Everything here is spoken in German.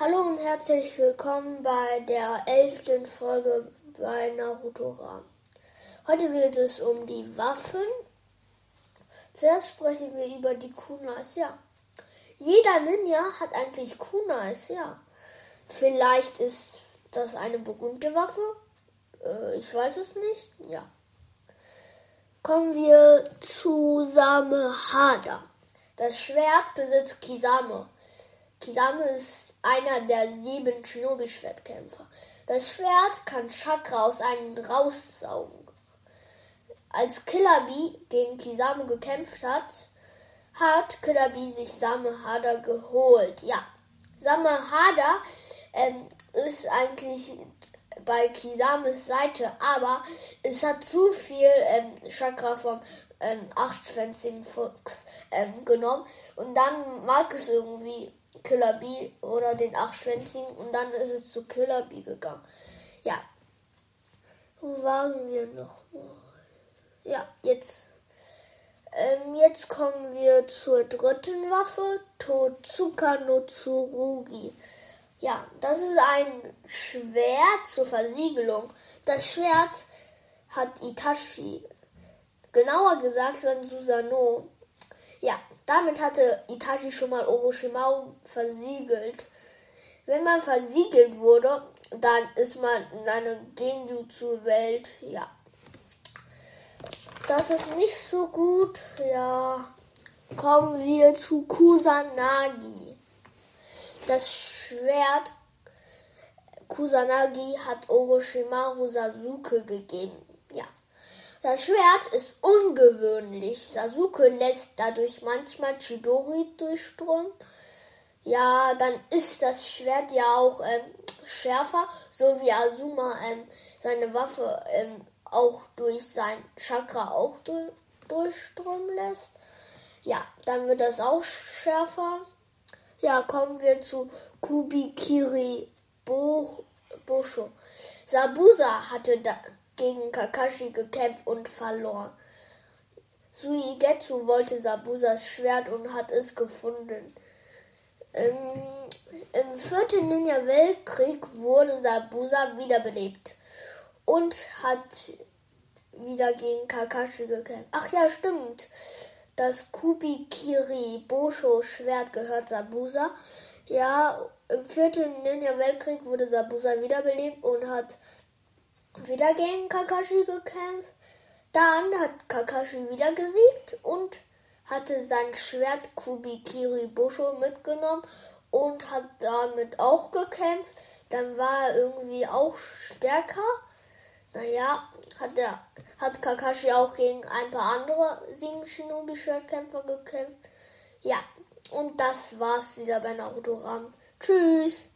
Hallo und herzlich willkommen bei der elften Folge bei Naruto Ram. Heute geht es um die Waffen. Zuerst sprechen wir über die Kunais, ja. Jeder Ninja hat eigentlich Kunais, ja. Vielleicht ist das eine berühmte Waffe. Äh, ich weiß es nicht, ja. Kommen wir zu Samehada. Das Schwert besitzt Kisame. Kisame ist einer der sieben Shinobi-Schwertkämpfer. Das Schwert kann Chakra aus einem raussaugen. Als Killer Bee gegen Kisame gekämpft hat, hat Killer Bee sich Samehada geholt. Ja, Samehada ähm, ist eigentlich bei Kisames Seite, aber es hat zu viel ähm, Chakra vom ähm, achtschwänzigen Fuchs ähm, genommen und dann mag es irgendwie Killer Bee oder den achtschwänzigen und dann ist es zu Killer Bee gegangen. Ja, wo waren wir noch? Ja, jetzt. Ähm, jetzt kommen wir zur dritten Waffe, Totsuka no Tsurugi. Ja, das ist ein Schwert zur Versiegelung. Das Schwert hat Itachi, genauer gesagt sein Susano. Ja, damit hatte Itachi schon mal Orochimaru versiegelt. Wenn man versiegelt wurde, dann ist man in einer Genjutsu-Welt. Ja, das ist nicht so gut. Ja, kommen wir zu Kusanagi. Das Schwert Kusanagi hat Orochimaru Sasuke gegeben. Das Schwert ist ungewöhnlich. Sasuke lässt dadurch manchmal Chidori durchströmen. Ja, dann ist das Schwert ja auch ähm, schärfer, so wie Azuma ähm, seine Waffe ähm, auch durch sein Chakra auch du durchströmen lässt. Ja, dann wird das auch schärfer. Ja, kommen wir zu Kubikiri Bo Bosho. Sabusa hatte gegen Kakashi gekämpft und verloren. Suigetsu wollte Sabusas Schwert und hat es gefunden. Im, Im vierten Ninja-Weltkrieg wurde Sabusa wiederbelebt und hat wieder gegen Kakashi gekämpft. Ach ja, stimmt. Das Kubikiri Bosho Schwert gehört Sabusa. Ja, im vierten Ninja-Weltkrieg wurde Sabusa wiederbelebt und hat wieder gegen Kakashi gekämpft. Dann hat Kakashi wieder gesiegt und hatte sein Schwert Kubikiri Bosho mitgenommen und hat damit auch gekämpft. Dann war er irgendwie auch stärker. Naja, hat, der, hat Kakashi auch gegen ein paar andere sieben Shinobi-Schwertkämpfer gekämpft. Ja, und das war's wieder bei Naruto Ram. Tschüss!